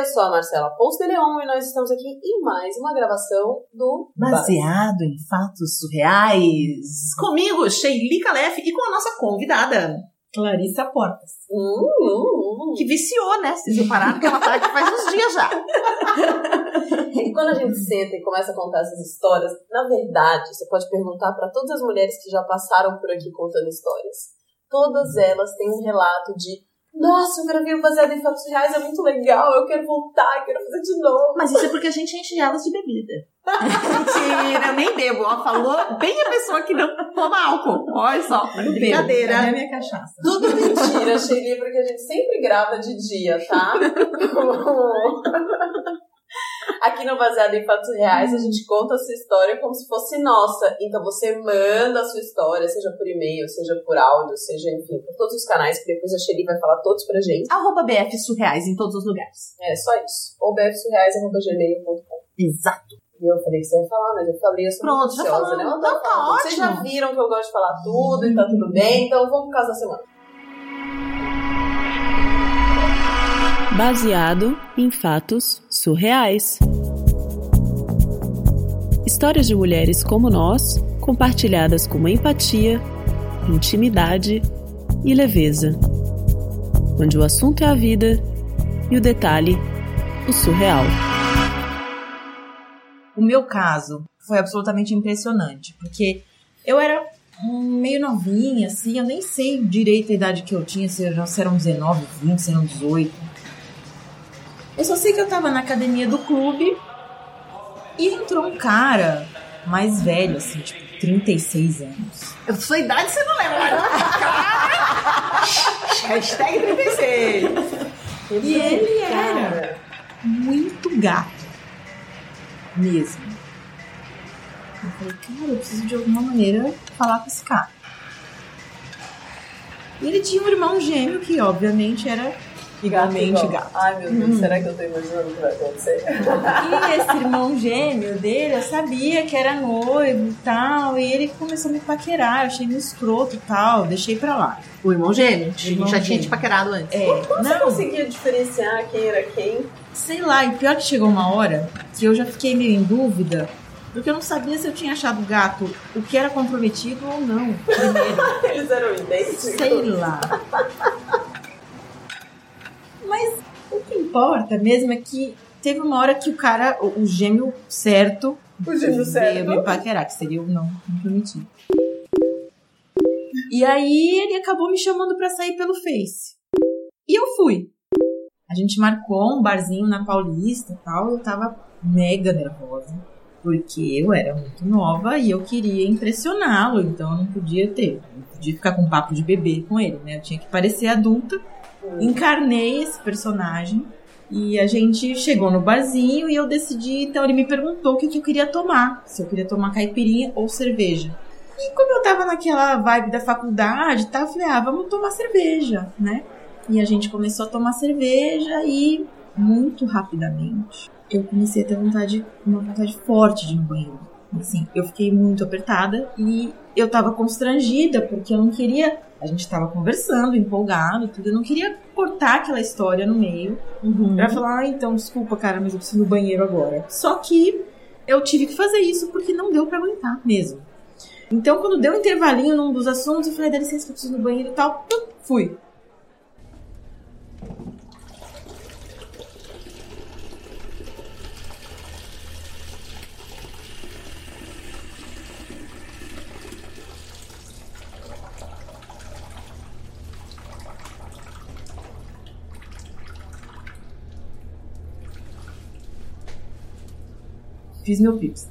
eu sou a Marcela Ponce de Leon e nós estamos aqui em mais uma gravação do Baseado em fatos surreais. Comigo, Sheili Calef e com a nossa convidada, Clarissa Portas. Hum, hum, hum. que viciou, né? Vocês repararam que ela tá aqui faz uns dias já. E quando a gente senta e começa a contar essas histórias, na verdade, você pode perguntar para todas as mulheres que já passaram por aqui contando histórias. Todas elas têm um relato de nossa, eu gravei o baseado em fatos reais, é muito legal, eu quero voltar, eu quero fazer de novo. Mas isso é porque a gente enche elas de bebida. Mentira, eu nem bebo. Ela falou bem a pessoa que não toma álcool. Olha só, brincadeira. A minha cachaça? Tudo mentira, Shelly, porque a gente sempre grava de dia, tá? Aqui no Baseado em Fatos Reais, a gente conta a sua história como se fosse nossa. Então você manda a sua história, seja por e-mail, seja por áudio, seja, enfim, por todos os canais, que depois a Shelly vai falar todos pra gente. Arroba BF Surreais em todos os lugares. É, só isso. Ou bfsurreais.gmail.com. Exato. E eu falei que você ia falar, mas eu falei, eu sou Pronto, muito já ansiosa, falamos. né? Então tô tá falando. Vocês já ótimo. viram que eu gosto de falar tudo e tá tudo bem, então vamos pro caso da semana. Baseado em fatos surreais. Histórias de mulheres como nós, compartilhadas com empatia, intimidade e leveza. Onde o assunto é a vida e o detalhe, o surreal. O meu caso foi absolutamente impressionante, porque eu era meio novinha, assim, eu nem sei direito a idade que eu tinha, se eram 19, 20, se eram 18. Eu só sei que eu tava na academia do clube e entrou um cara mais velho, assim, tipo, 36 anos. Eu sua idade você não lembra. Hashtag 36. E ele era muito gato. Mesmo. Eu falei, cara, eu preciso de alguma maneira falar com esse cara. E ele tinha um irmão gêmeo que, obviamente, era igualmente igual. gato. Ai, meu Deus, Hum. será que eu tô imaginando o que vai acontecer? E esse irmão gêmeo dele, eu sabia que era noivo e tal, e ele começou a me paquerar, eu achei meio escroto e tal, deixei pra lá. O irmão gêmeo. O irmão já tinha te paquerado antes. É, Como você não, conseguia diferenciar quem era quem? sei lá, e pior que chegou uma hora que eu já fiquei meio em dúvida, porque eu não sabia se eu tinha achado o gato o que era comprometido ou não, primeiro. Eles eram idênticos? Sei lá. Mas o que importa mesmo é que teve uma hora que o cara, o, o gêmeo certo, O gêmeo certo. me paquerar, que seria o não comprometido. E aí ele acabou me chamando pra sair pelo Face. E eu fui. A gente marcou um barzinho na Paulista e tal, eu tava mega nervosa. Porque eu era muito nova e eu queria impressioná-lo, então eu não podia ter. Não podia ficar com papo de bebê com ele, né? Eu tinha que parecer adulta. Encarnei esse personagem e a gente chegou no barzinho e eu decidi. Então ele me perguntou o que, que eu queria tomar: se eu queria tomar caipirinha ou cerveja. E como eu tava naquela vibe da faculdade, tá, eu falei: ah, vamos tomar cerveja, né? E a gente começou a tomar cerveja e muito rapidamente eu comecei a ter vontade, uma vontade forte de ir no banheiro. Assim, eu fiquei muito apertada e eu tava constrangida porque eu não queria. A gente tava conversando, empolgado, tudo. Eu não queria cortar aquela história no meio pra falar, ah, então, desculpa, cara, mas eu preciso ir no banheiro agora. Só que eu tive que fazer isso porque não deu pra aguentar mesmo. Então, quando deu um intervalinho num dos assuntos, eu falei, dá licença que eu preciso ir no banheiro e tal. Fui. Fiz meu pips.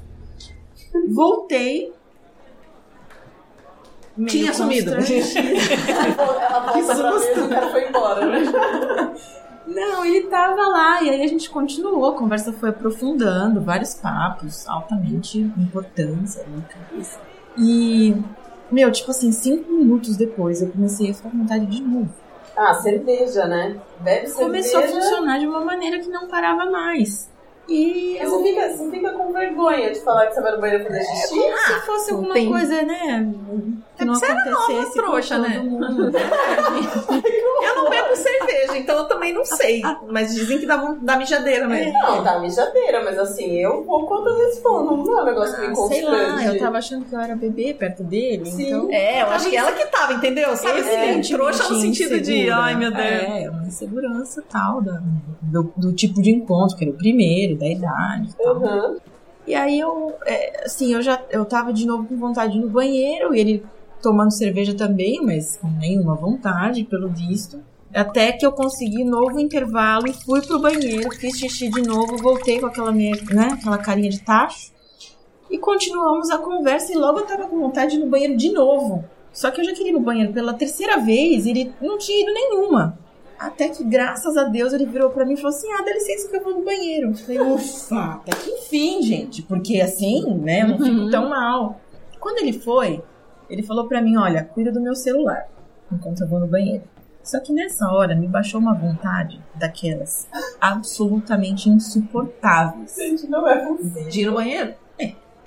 Voltei. meio Tinha sumido. Ela volta pra mesa o cara foi embora, né? Não, ele tava lá e aí a gente continuou, a conversa foi aprofundando, vários papos altamente na cabeça. E, meu, tipo assim, cinco minutos depois eu comecei a ficar com vontade de novo. Ah, cerveja, né? Bebe cerveja. Começou a funcionar de uma maneira que não parava mais. E Mas eu você fica, você fica com vergonha de falar que você vai no banheiro fazer xixi? se fosse alguma tem- coisa, né? Que não Você era nova, trouxa, né? mundo. Eu não bebo cerveja, então eu também não sei. Mas dizem que dá, dá mijadeira mesmo. Não, tá mijadeira, mas assim, eu vou quando eu respondo. Não é um negócio meio Ah, sei lá, constante. eu tava achando que eu era bebê perto dele, Sim. então... É, eu acho que ela que tava, entendeu? Sabe assim, trouxa no sentido de, insegura. ai meu Deus. É, uma insegurança tal, da, do, do tipo de encontro, que era o primeiro, da idade e tal. Uhum. E aí eu, é, assim, eu já eu tava de novo com vontade no banheiro, e ele tomando cerveja também, mas com nenhuma vontade, pelo visto. Até que eu consegui novo intervalo e fui pro banheiro, fiz xixi de novo, voltei com aquela minha, né, aquela carinha de tacho. E continuamos a conversa e logo eu tava com vontade no banheiro de novo. Só que eu já queria ir no banheiro pela terceira vez e ele não tinha ido nenhuma. Até que, graças a Deus, ele virou pra mim e falou assim: Ah, dá licença que eu vou no banheiro. Eu falei, ufa, até que enfim, gente. Porque assim, né, eu não fico tão mal. Quando ele foi, ele falou pra mim: Olha, cuida do meu celular enquanto eu vou no banheiro. Só que nessa hora me baixou uma vontade daquelas absolutamente insuportáveis. Gente, não é possível. De ir no banheiro?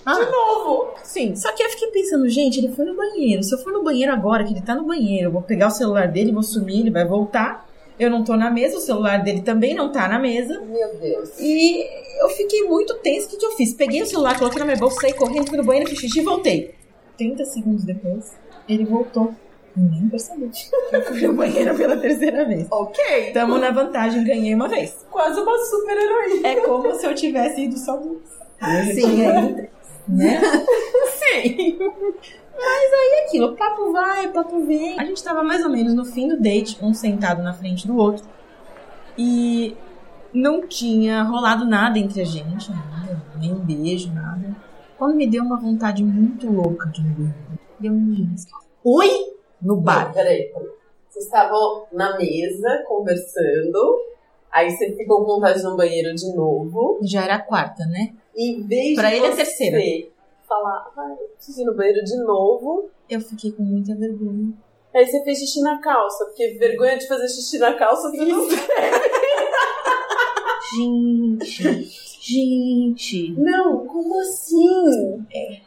Ah, De novo. Sim, só que eu fiquei pensando, gente, ele foi no banheiro. Se eu for no banheiro agora, que ele tá no banheiro, eu vou pegar o celular dele, vou sumir, ele vai voltar. Eu não tô na mesa, o celular dele também não tá na mesa. Meu Deus. E eu fiquei muito tenso. O que, que eu fiz? Peguei o celular, coloquei na minha bolsa, saí correndo, fui no banheiro, fiz xixi e voltei. 30 segundos depois, ele voltou. Nem percebi. Eu fui no banheiro pela terceira vez. Ok. Tamo na vantagem, ganhei uma vez. Quase uma super heroína. É como se eu tivesse ido só duas. Sim. aí, né? Sim. Mas aí aquilo, papo vai, papo vem. A gente tava mais ou menos no fim do date, um sentado na frente do outro. E não tinha rolado nada entre a gente, nada, nem um beijo, nada. Quando me deu uma vontade muito louca de um beijo. Deu um. Oi? No bar. Peraí, peraí. Vocês estavam na mesa conversando. Aí você ficou com vontade de ir no banheiro de novo. Já era a quarta, né? E em vez Pra de ele é a você terceira. Falar, ai, preciso ir no banheiro de novo. Eu fiquei com muita vergonha. Aí você fez xixi na calça, porque vergonha de fazer xixi na calça você não Gente, gente. Não, como assim?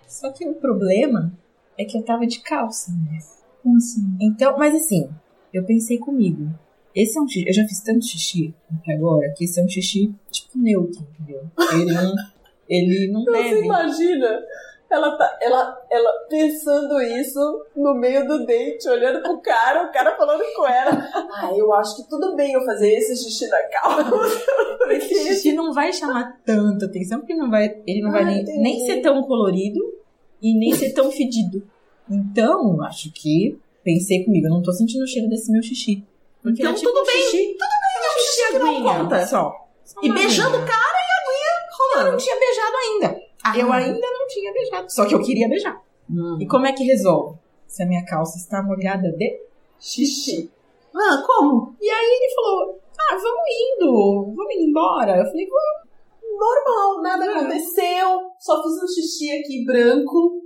Só que o problema é que eu tava de calça, né? Como assim? Então, mas assim, eu pensei comigo. Esse é um xixi. Eu já fiz tanto xixi até agora que esse é um xixi tipo neutro, entendeu? Ele não, ele não Então você deve. imagina ela, tá, ela, ela pensando isso no meio do date, olhando pro cara, o cara falando com ela. Ah, eu acho que tudo bem eu fazer esse xixi na calça. Esse xixi não vai chamar tanta atenção, porque não vai, ele não vai Ah, nem, entendi. nem ser tão colorido e nem ser tão fedido. Então, acho que pensei comigo, eu não tô sentindo o cheiro desse meu xixi. Porque Então é tipo tudo bem, xixi, É um xixi que não conta. Só. Só E beijando o cara e a aguinha Eu não rolando. tinha beijado ainda. Ah. Eu ainda não tinha beijado. Só que eu queria beijar. Hum. E como é que resolve? Se a minha calça está molhada de xixi. Ah, como? E aí ele falou: Ah, vamos indo, vamos indo embora. Eu falei: Vamos. Normal, nada aconteceu. Só fiz um xixi aqui branco.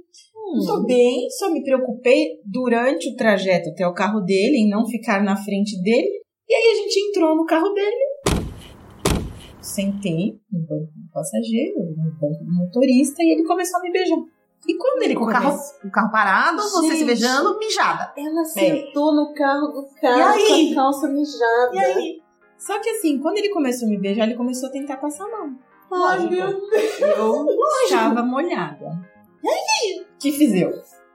Tô bem, só me preocupei durante o trajeto até o carro dele, em não ficar na frente dele. E aí a gente entrou no carro dele. Sentei no banco do passageiro, no banco do motorista, e ele começou a me beijar. E quando ele Com o começou... carro, o carro parado, você se Gente. beijando, mijada. Ela sentou no carro do cara E aí? com a calça mijada. E aí? Só que assim, quando ele começou a me beijar, ele começou a tentar passar a mão. Ai, Lógico. meu Deus. Eu estava molhada. E aí? que fiz eu?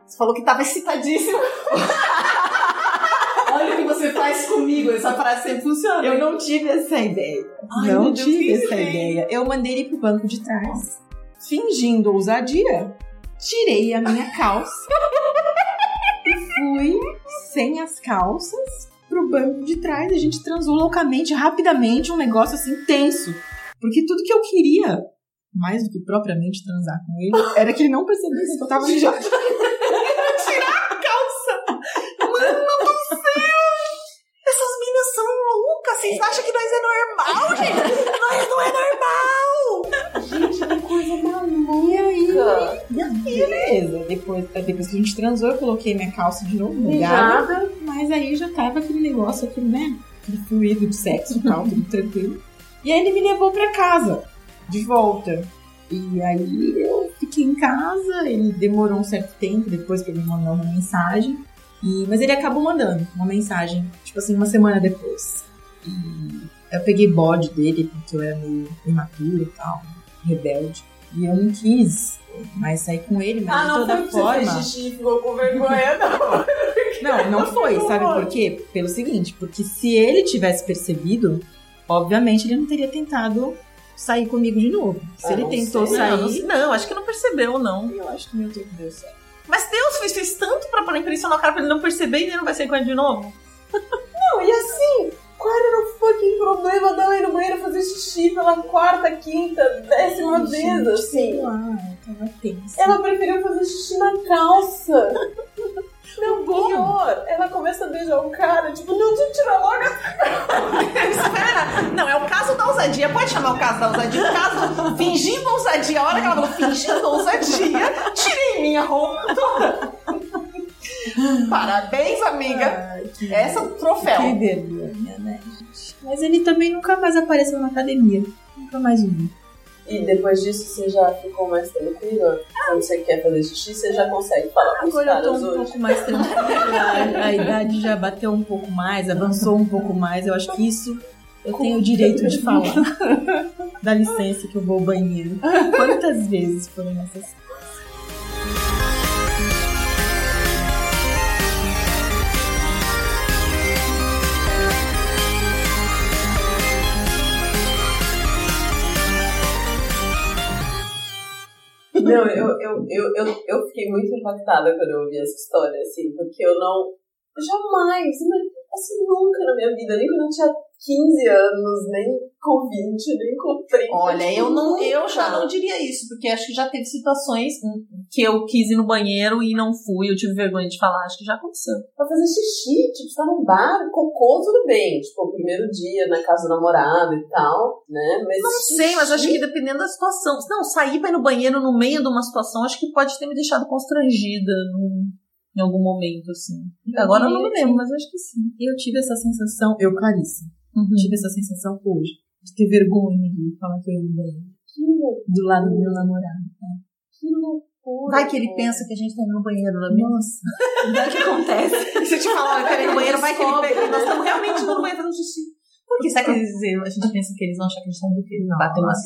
Você falou que tava excitadíssima. Olha o que você faz comigo. Essa frase sempre funciona. Eu não tive essa ideia. Ai, não Deus, tive essa ideia. Eu mandei ele pro banco de trás, fingindo ousadia, tirei a minha calça e fui sem as calças pro banco de trás. A gente transou loucamente, rapidamente, um negócio assim tenso. Porque tudo que eu queria, mais do que propriamente transar com ele, era que ele não percebesse que eu tava mijada. Tirar a calça. Mano do céu. Essas minas são loucas. Vocês acham que nós é normal, gente? nós não é normal. E aí, beleza. Depois, depois que a gente transou, eu coloquei minha calça de novo, molhada. Mijada. Mas aí já tava aquele negócio, aquele, né? Aquele fluido de sexo e tal, tudo tranquilo. E aí ele me levou pra casa. de volta. E aí eu fiquei em casa, ele demorou um certo tempo depois pra ele mandar uma mensagem. E, mas ele acabou mandando uma mensagem, tipo assim, uma semana depois. E eu peguei bode dele, porque eu era meio imaturo e tal, rebelde. E eu não quis mais sair com ele, mas Ah, de não toda foi que forma. você fez xixi ficou com vergonha, não. Não, não foi, sabe por quê? Pelo seguinte, porque se ele tivesse percebido, obviamente ele não teria tentado sair comigo de novo. Se Ah, ele não tentou sei. Não, não, sair, não, acho que não percebeu, não. eu acho que meu tempo deu certo. Mas Deus fez, fez tanto pra pôr impressão na cara pra ele não perceber e ele não vai sair com ele de novo. Não, e assim, qual era o fucking problema dela ir no banheiro fazer xixi pela quarta, quinta, décima vez, Gente, assim? lá, tava tensa. Ela preferiu fazer xixi na calça. Não, pior. Ela começa a beijar o cara, tipo, não, tirar logo. Espera! Não, é o caso da ousadia. Pode chamar o caso da ousadia. O caso fingindo ousadia. A hora que ela falou fingindo ousadia, tirei minha roupa toda. Parabéns, amiga. Ai, que, Essa é troféu. que vergonha, né, gente? Mas ele também nunca mais apareceu na academia. Nunca mais o vi. E depois disso, você já ficou mais tranquila? Quando você quer fazer xixi, você já consegue falar com os Agora eu tô caras um hoje? pouco mais tranquila. A, a idade já bateu um pouco mais, avançou um pouco mais. Eu acho que isso eu tenho o direito de falar. Dá licença que eu vou ao banheiro. Quantas vezes foram necessárias? Não, eu, eu, eu, eu, eu fiquei muito impactada quando eu ouvi essa história, assim, porque eu não. Jamais, mas, assim, nunca na minha vida, nem quando eu tinha 15 anos, nem com 20, nem com 30. Olha, eu, não, eu já não diria isso, porque acho que já teve situações que eu quis ir no banheiro e não fui, eu tive vergonha de falar, acho que já aconteceu. Pra fazer xixi, tipo, tá num bar, cocô, tudo bem. Tipo, o primeiro dia na casa do namorado e tal, né? Mas Não sei, mas acho que dependendo da situação. Não, sair pra ir no banheiro no meio de uma situação, acho que pode ter me deixado constrangida num- em algum momento, assim. Agora eu não me lembro, mas acho que sim. Eu tive essa sensação, eu, Clarissa, Uhum. tive essa sensação hoje. De ter vergonha de falar que eu ia no banheiro. Que loucura, Do lado do meu namorado. que loucura. Vai que ele pensa que a gente tá indo no banheiro, não é mesmo? Nossa, vai que acontece. Se eu te falar, ir no banheiro, vai que ele que nós né? estamos realmente no banheiro fazendo xixi. Por que será que eles, a gente pensa que eles vão achar que a gente tá indo bater uma Nossa.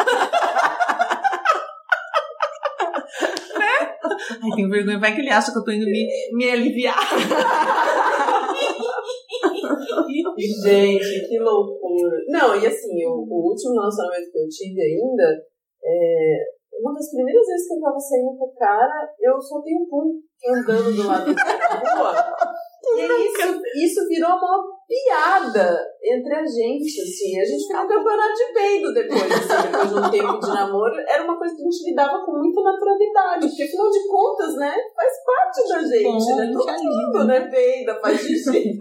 Ai, tenho vergonha. Vai que ele acha que eu tô indo me, me aliviar. Gente, que loucura. Não, e assim, o, o último relacionamento que eu tive ainda, é, uma das primeiras vezes que eu tava saindo com o cara, eu soltei um pum andando do lado da rua. E isso, isso virou uma piada entre a gente, assim. A gente fez um campeonato de peido depois, assim, depois de um tempo de namoro. Era uma coisa que a gente lidava com muita naturalidade, porque afinal de contas, né, faz parte da gente, né? Bom, Todo que mundo, né, peida, faz xixi.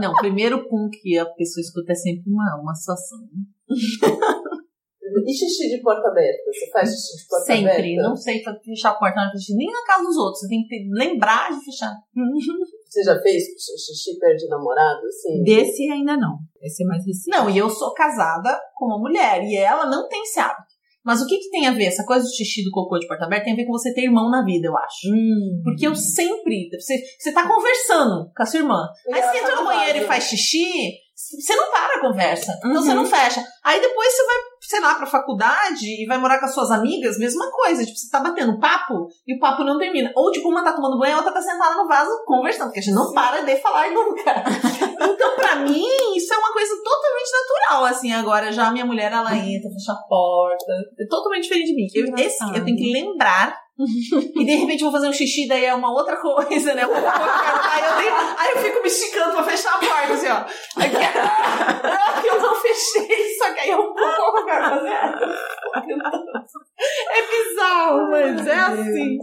Não, o primeiro pum que a pessoa escuta é sempre uma, uma situação. E xixi de porta aberta? Você faz xixi de porta aberta? Sempre. Não sei fechar a porta nem na casa dos outros. Você tem que lembrar de fechar. Você já fez xixi perto de namorado, assim? Desse ainda não. Esse é mais recente. Não, e eu sou casada com uma mulher e ela não tem esse hábito. Mas o que, que tem a ver? Essa coisa do xixi do cocô de porta aberta tem a ver com você ter irmão na vida, eu acho. Hum. Porque eu sempre. Você, você tá conversando com a sua irmã. Aí você entra no banheiro e faz xixi, você não para a conversa. Então Uhum. você não fecha. Aí depois você vai, sei lá, pra faculdade e vai morar com as suas amigas, mesma coisa. Tipo, você tá batendo papo e o papo não termina. Ou tipo, uma tá tomando banho e a outra tá sentada no vaso conversando, porque a gente não para de falar nunca. Então, pra mim, isso é uma coisa totalmente natural, assim. Agora, já a minha mulher, ela entra, fecha a porta. É totalmente diferente de mim. Eu, esse, eu tenho que lembrar. E de repente eu vou fazer um xixi, daí é uma outra coisa, né? Aí, eu tenho- aí eu fico me esticando pra fechar a porta, assim, ó. Ah, eu não fechei, só que aí eu vou quero fazer. É bizarro, mas é assim.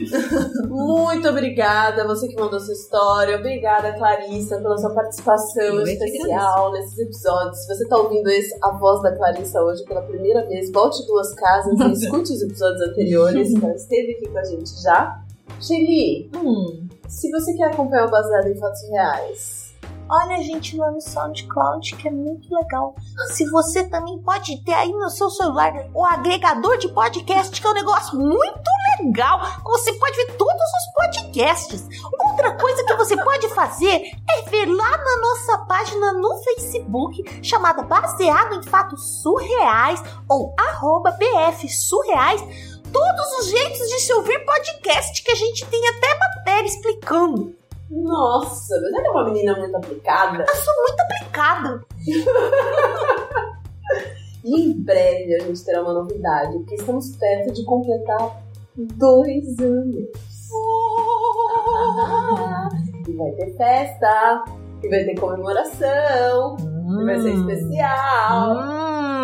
Muito obrigada, você que mandou sua história. Obrigada, Clarissa, pela sua participação especial nesses episódios. Se você tá ouvindo esse, a voz da Clarissa hoje pela primeira vez, volte duas casas e escute os episódios anteriores, que ela esteve aqui com a gente já. Shelly, Hum, se você quer acompanhar o Baseado em Fatos Reais, Olha a gente lá no SoundCloud, que é muito legal. Se você também pode ter aí no seu celular o agregador de podcast, que é um negócio muito legal. Você pode ver todos os podcasts. Outra coisa que você pode fazer é ver lá na nossa página no Facebook, chamada Baseado em Fatos Surreais, ou arroba BF Surreais, todos os jeitos de se ouvir podcast, que a gente tem até matéria explicando. Nossa, mas ela é uma menina muito aplicada. Eu sou muito aplicada. E em breve a gente terá uma novidade, porque estamos perto de completar dois anos. Ah, e vai ter festa, e vai ter comemoração, e vai ser especial.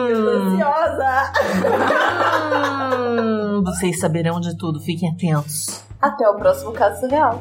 Eu tô Hum, ansiosa. hum, vocês saberão de tudo, fiquem atentos. Até o próximo caso surreal.